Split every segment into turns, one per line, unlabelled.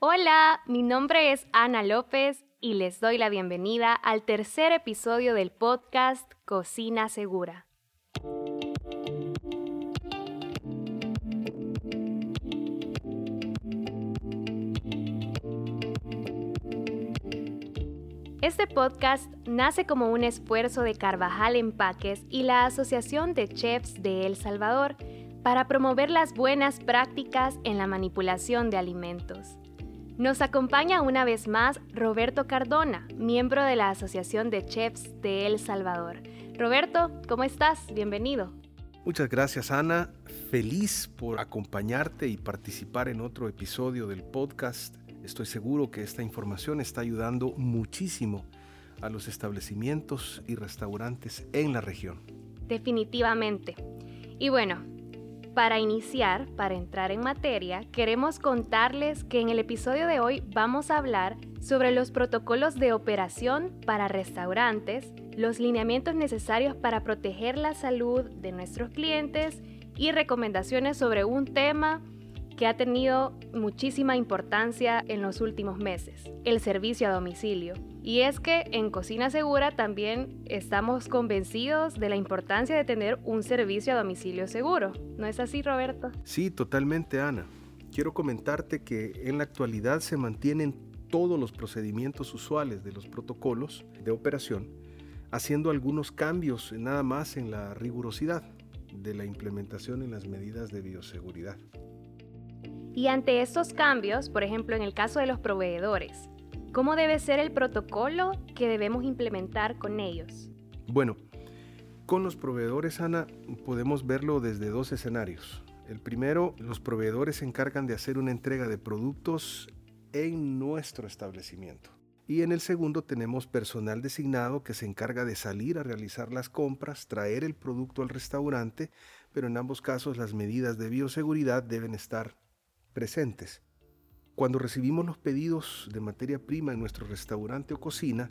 Hola, mi nombre es Ana López y les doy la bienvenida al tercer episodio del podcast Cocina Segura. Este podcast nace como un esfuerzo de Carvajal Empaques y la Asociación de Chefs de El Salvador para promover las buenas prácticas en la manipulación de alimentos. Nos acompaña una vez más Roberto Cardona, miembro de la Asociación de Chefs de El Salvador. Roberto, ¿cómo estás? Bienvenido.
Muchas gracias Ana, feliz por acompañarte y participar en otro episodio del podcast. Estoy seguro que esta información está ayudando muchísimo a los establecimientos y restaurantes en la región.
Definitivamente. Y bueno, para iniciar, para entrar en materia, queremos contarles que en el episodio de hoy vamos a hablar sobre los protocolos de operación para restaurantes, los lineamientos necesarios para proteger la salud de nuestros clientes y recomendaciones sobre un tema que ha tenido muchísima importancia en los últimos meses, el servicio a domicilio. Y es que en Cocina Segura también estamos convencidos de la importancia de tener un servicio a domicilio seguro. ¿No es así, Roberto?
Sí, totalmente, Ana. Quiero comentarte que en la actualidad se mantienen todos los procedimientos usuales de los protocolos de operación, haciendo algunos cambios nada más en la rigurosidad de la implementación en las medidas de bioseguridad.
Y ante estos cambios, por ejemplo en el caso de los proveedores, ¿cómo debe ser el protocolo que debemos implementar con ellos?
Bueno, con los proveedores, Ana, podemos verlo desde dos escenarios. El primero, los proveedores se encargan de hacer una entrega de productos en nuestro establecimiento. Y en el segundo tenemos personal designado que se encarga de salir a realizar las compras, traer el producto al restaurante, pero en ambos casos las medidas de bioseguridad deben estar presentes. Cuando recibimos los pedidos de materia prima en nuestro restaurante o cocina,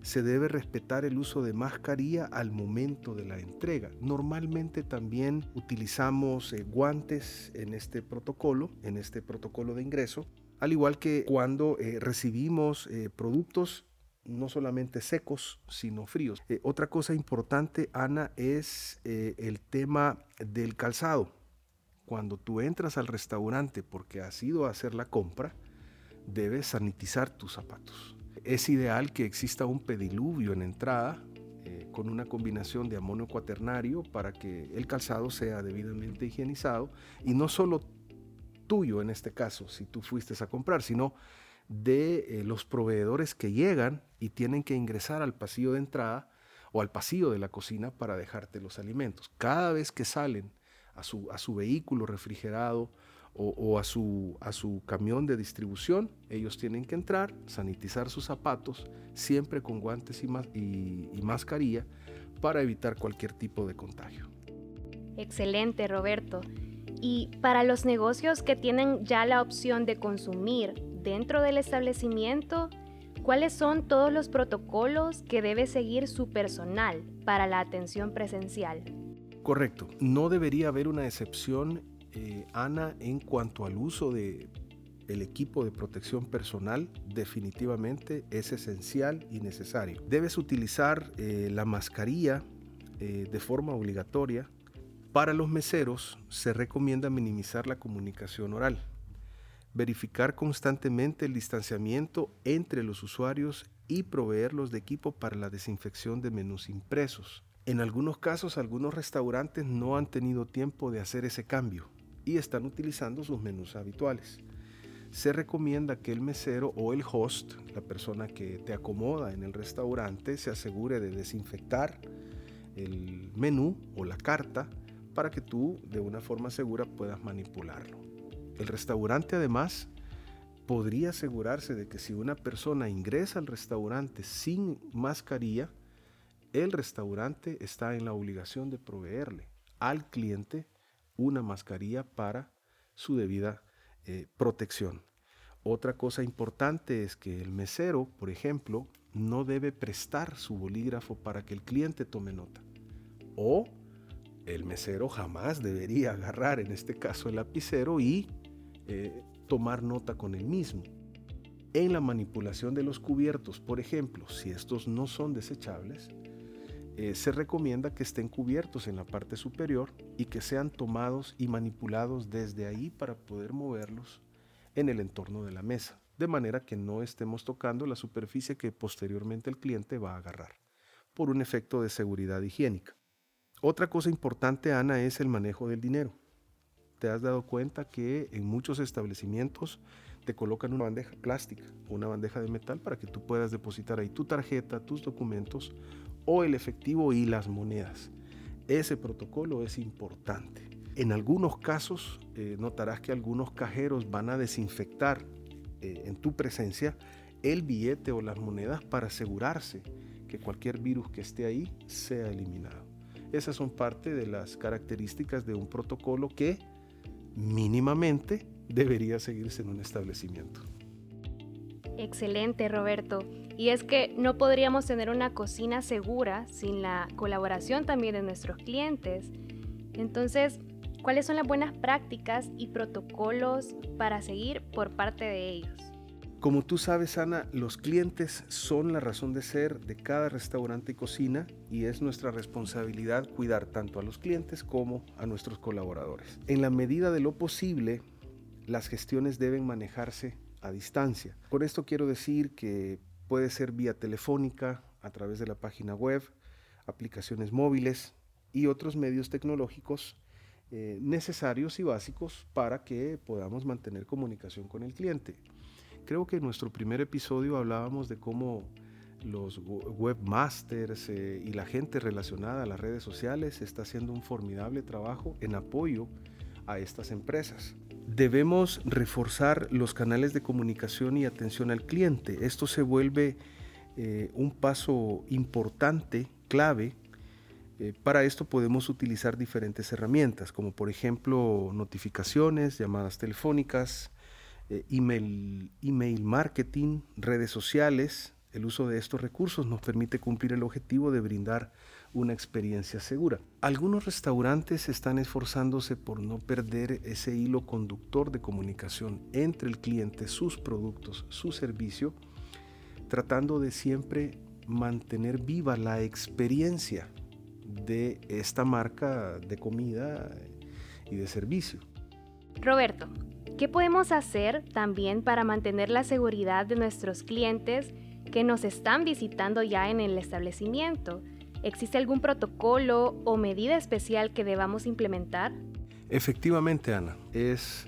se debe respetar el uso de mascarilla al momento de la entrega. Normalmente también utilizamos eh, guantes en este protocolo, en este protocolo de ingreso, al igual que cuando eh, recibimos eh, productos no solamente secos, sino fríos. otra cosa importante, Ana, es el tema del calzado cuando tú entras al restaurante porque has ido a hacer la compra, debes sanitizar tus zapatos. Es ideal que exista un pediluvio en entrada eh, con una combinación de amonio cuaternario para que el calzado sea debidamente higienizado y no solo tuyo en este caso, si tú fuiste a comprar, sino de eh, los proveedores que llegan y tienen que ingresar al pasillo de entrada o al pasillo de la cocina para dejarte los alimentos. Cada vez que salen a su, vehículo refrigerado o, a, su, a su camión de distribución, ellos tienen que entrar, sanitizar sus zapatos, siempre con guantes y, y, y mascarilla, para evitar cualquier tipo de contagio.
Excelente, Roberto. Y para los negocios que tienen ya la opción de consumir dentro del establecimiento, ¿cuáles son todos los protocolos que debe seguir su personal para la atención presencial?
Correcto. No debería haber una excepción, eh, Ana, en cuanto al uso de el equipo de protección personal definitivamente es esencial y necesario. Debes utilizar eh, la mascarilla eh, de forma obligatoria. Para los meseros se recomienda minimizar la comunicación oral, verificar constantemente el distanciamiento entre los usuarios y proveerlos de equipo para la desinfección de menús impresos. En algunos casos, algunos restaurantes no han tenido tiempo de hacer ese cambio y están utilizando sus menús habituales. Se recomienda que el mesero o el host, la persona que te acomoda en el restaurante, se asegure de desinfectar el menú o la carta para que tú de una forma segura puedas manipularlo. El restaurante además podría asegurarse de que si una persona ingresa al restaurante sin mascarilla, el restaurante está en la obligación de proveerle al cliente una mascarilla para su debida eh, protección. Otra cosa importante es que el mesero, por ejemplo, no debe prestar su bolígrafo para que el cliente tome nota. O el mesero jamás debería agarrar, en este caso, el lapicero y eh, tomar nota con el mismo. En la manipulación de los cubiertos, por ejemplo, si estos no son desechables, eh, se recomienda que estén cubiertos en la parte superior y que sean tomados y manipulados desde ahí para poder moverlos en el entorno de la mesa, de manera que no estemos tocando la superficie que posteriormente el cliente va a agarrar, por un efecto de seguridad higiénica. Otra cosa importante, Ana, es el manejo del dinero. Te has dado cuenta que en muchos establecimientos te colocan una bandeja plástica o una bandeja de metal para que tú puedas depositar ahí tu tarjeta, tus documentos o el efectivo y las monedas. Ese protocolo es importante. En algunos casos eh, notarás que algunos cajeros van a desinfectar eh, en tu presencia el billete o las monedas para asegurarse que cualquier virus que esté ahí sea eliminado. Esas son parte de las características de un protocolo que mínimamente debería seguirse en un establecimiento.
Excelente, Roberto. Y es que no podríamos tener una cocina segura sin la colaboración también de nuestros clientes. Entonces, ¿cuáles son las buenas prácticas y protocolos para seguir por parte de ellos?
Como tú sabes, Ana, los clientes son la razón de ser de cada restaurante y cocina y es nuestra responsabilidad cuidar tanto a los clientes como a nuestros colaboradores. En la medida de lo posible, las gestiones deben manejarse a distancia. Con esto quiero decir que puede ser vía telefónica, a través de la página web, aplicaciones móviles y otros medios tecnológicos eh, necesarios y básicos para que podamos mantener comunicación con el cliente. Creo que en nuestro primer episodio hablábamos de cómo los webmasters eh, y la gente relacionada a las redes sociales está haciendo un formidable trabajo en apoyo a estas empresas. Debemos reforzar los canales de comunicación y atención al cliente. Esto se vuelve eh, un paso importante, clave. Eh, para esto podemos utilizar diferentes herramientas, como por ejemplo notificaciones, llamadas telefónicas, eh, email, email marketing, redes sociales. El uso de estos recursos nos permite cumplir el objetivo de brindar una experiencia segura. Algunos restaurantes están esforzándose por no perder ese hilo conductor de comunicación entre el cliente, sus productos, su servicio, tratando de siempre mantener viva la experiencia de esta marca de comida y de servicio.
Roberto, ¿qué podemos hacer también para mantener la seguridad de nuestros clientes que nos están visitando ya en el establecimiento? ¿Existe algún protocolo o medida especial que debamos implementar?
Efectivamente, Ana, es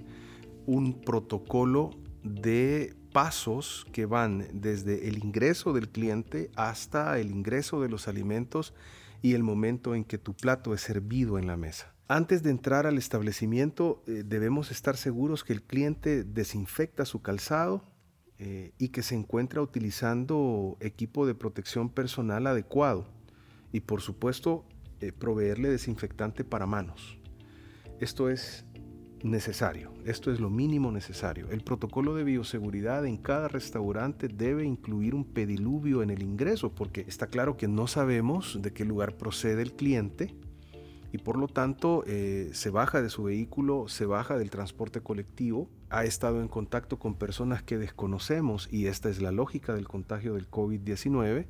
un protocolo de pasos que van desde el ingreso del cliente hasta el ingreso de los alimentos y el momento en que tu plato es servido en la mesa. Antes de entrar al establecimiento eh, debemos estar seguros que el cliente desinfecta su calzado eh, y que se encuentra utilizando equipo de protección personal adecuado y por supuesto eh, proveerle desinfectante para manos. Esto es necesario, esto es lo mínimo necesario. El protocolo de bioseguridad en cada restaurante debe incluir un pediluvio en el ingreso porque está claro que no sabemos de qué lugar procede el cliente y por lo tanto eh, se baja de su vehículo, se baja del transporte colectivo, ha estado en contacto con personas que desconocemos y esta es la lógica del contagio del COVID-19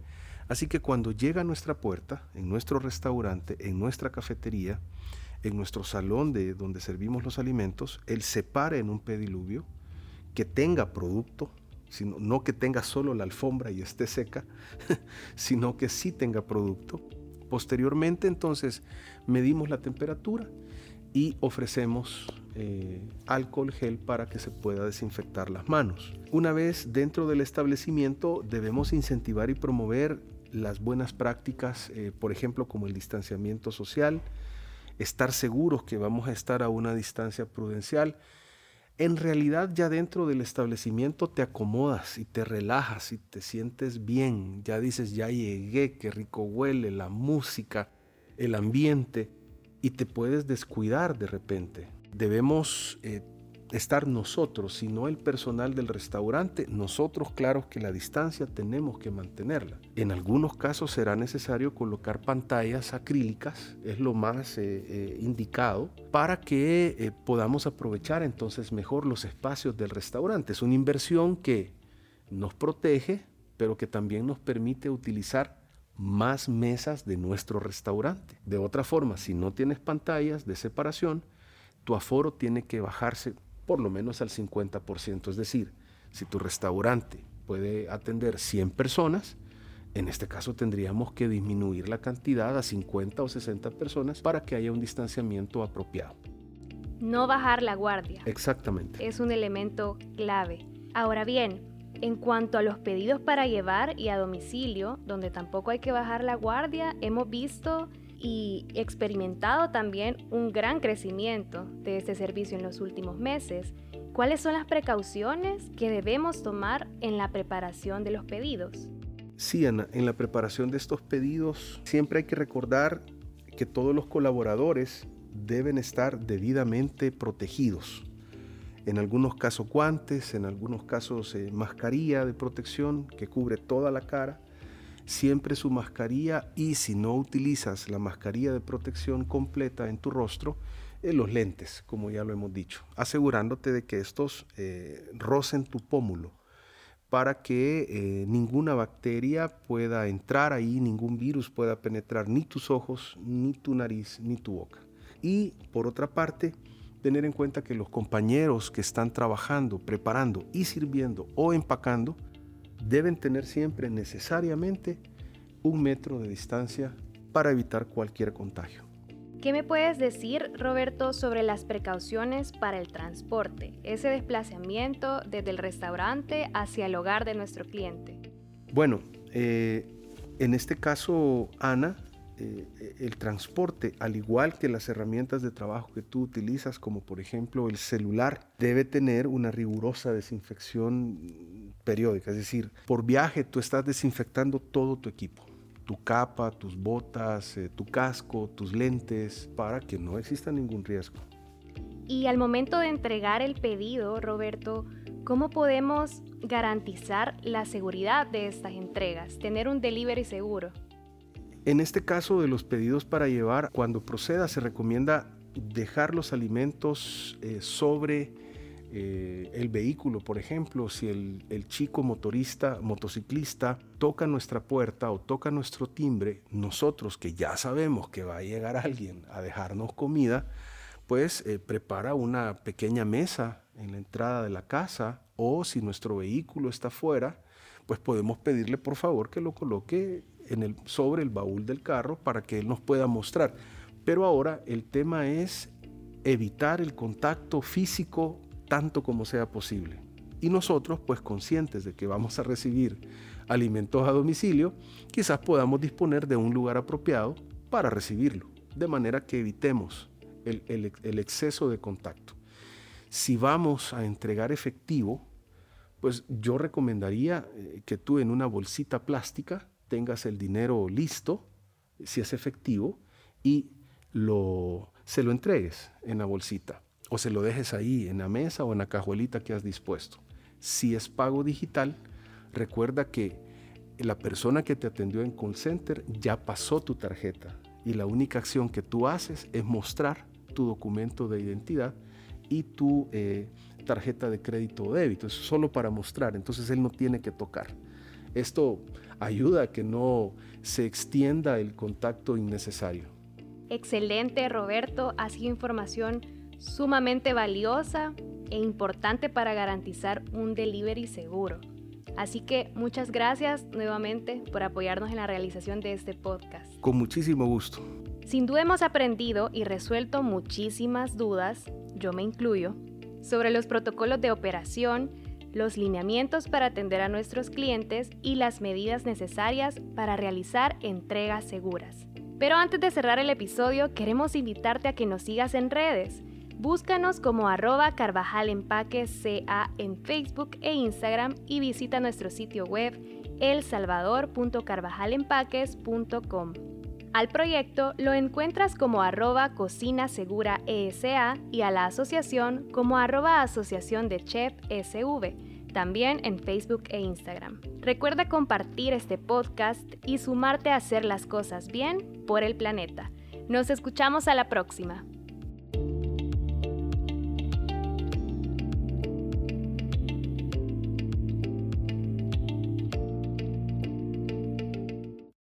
Así que cuando llega a nuestra puerta, en nuestro restaurante, en nuestra cafetería, en nuestro salón de donde servimos los alimentos, él se pare en un pediluvio que tenga producto, sino, no que tenga solo la alfombra y esté seca, sino que sí tenga producto. Posteriormente entonces medimos la temperatura y ofrecemos eh, alcohol gel para que se pueda desinfectar las manos. Una vez dentro del establecimiento debemos incentivar y promover las buenas prácticas, eh, por ejemplo, como el distanciamiento social, estar seguros que vamos a estar a una distancia prudencial. En realidad ya dentro del establecimiento te acomodas y te relajas y te sientes bien. Ya dices, ya llegué, qué rico huele, la música, el ambiente, y te puedes descuidar de repente. Debemos eh, estar nosotros, sino el personal del restaurante, nosotros claro que la distancia tenemos que mantenerla. En algunos casos será necesario colocar pantallas acrílicas, es lo más eh, eh, indicado, para que eh, podamos aprovechar entonces mejor los espacios del restaurante. Es una inversión que nos protege, pero que también nos permite utilizar más mesas de nuestro restaurante. De otra forma, si no tienes pantallas de separación, tu aforo tiene que bajarse por lo menos al 50%. Es decir, si tu restaurante puede atender 100 personas, en este caso tendríamos que disminuir la cantidad a 50 o 60 personas para que haya un distanciamiento apropiado.
No bajar la guardia.
Exactamente.
Es un elemento clave. Ahora bien, en cuanto a los pedidos para llevar y a domicilio, donde tampoco hay que bajar la guardia, hemos visto y experimentado también un gran crecimiento de este servicio en los últimos meses. ¿Cuáles son las precauciones que debemos tomar en la preparación de los pedidos?
Sí, Ana, en la preparación de estos pedidos siempre hay que recordar que todos los colaboradores deben estar debidamente protegidos. En algunos casos guantes, en algunos casos eh, mascarilla de protección que cubre toda la cara. Siempre su mascarilla y si no utilizas la mascarilla de protección completa en tu rostro, en los lentes, como ya lo hemos dicho, asegurándote de que estos eh, rocen tu pómulo para que eh, ninguna bacteria pueda entrar ahí, ningún virus pueda penetrar ni tus ojos, ni tu nariz, ni tu boca. Y por otra parte, tener en cuenta que los compañeros que están trabajando, preparando y sirviendo o empacando deben tener siempre necesariamente un metro de distancia para evitar cualquier contagio.
¿Qué me puedes decir, Roberto, sobre las precauciones para el transporte, ese desplazamiento desde el restaurante hacia el hogar de nuestro cliente?
Bueno, eh, en este caso, Ana, eh, el transporte, al igual que las herramientas de trabajo que tú utilizas, como por ejemplo el celular, debe tener una rigurosa desinfección periódica. Es decir, por viaje tú estás desinfectando todo tu equipo tu capa, tus botas, eh, tu casco, tus lentes, para que no exista ningún riesgo.
Y al momento de entregar el pedido, Roberto, ¿cómo podemos garantizar la seguridad de estas entregas, tener un delivery seguro?
En este caso de los pedidos para llevar, cuando proceda se recomienda dejar los alimentos eh, sobre eh, el vehículo, por ejemplo, si el, chico motorista, motociclista, toca nuestra puerta o toca nuestro timbre, nosotros que ya sabemos que va a llegar alguien a dejarnos comida, pues eh, prepara una pequeña mesa en la entrada de la casa o si nuestro vehículo está fuera, pues podemos pedirle por favor que lo coloque sobre el baúl del carro para que él nos pueda mostrar. Pero ahora el tema es evitar el contacto físico tanto como sea posible. Y nosotros, pues conscientes de que vamos a recibir alimentos a domicilio, quizás podamos disponer de un lugar apropiado para recibirlo, de manera que evitemos el, el, exceso de contacto. Si vamos a entregar efectivo, pues yo recomendaría eh, que tú en una bolsita plástica tengas el dinero listo, si es efectivo, y lo, se lo entregues en la bolsita o se lo dejes ahí en la mesa o en la cajuelita que has dispuesto. Si es pago digital, recuerda que la persona que te atendió en call center ya pasó tu tarjeta y la única acción que tú haces es mostrar tu documento de identidad y tu eh, tarjeta de crédito o débito. Es solo para mostrar, entonces él no tiene que tocar. Esto ayuda a que no se extienda el contacto innecesario.
Excelente, Roberto. Ha sido información sumamente valiosa e importante para garantizar un delivery seguro. Así que muchas gracias nuevamente por apoyarnos en la realización de este podcast.
Con muchísimo gusto.
Sin duda hemos aprendido y resuelto muchísimas dudas, yo me incluyo, sobre los protocolos de operación, los lineamientos para atender a nuestros clientes y las medidas necesarias para realizar entregas seguras. Pero antes de cerrar el episodio, queremos invitarte a que nos sigas en redes. Búscanos como arroba Carvajal CA en Facebook e Instagram y visita nuestro sitio web elsalvador.carvajalempáquez.com. Al proyecto lo encuentras como arroba Cocina Segura ESA y a la asociación como arroba Asociación de Chef SV, también en Facebook e Instagram. Recuerda compartir este podcast y sumarte a hacer las cosas bien por el planeta. Nos escuchamos a la próxima.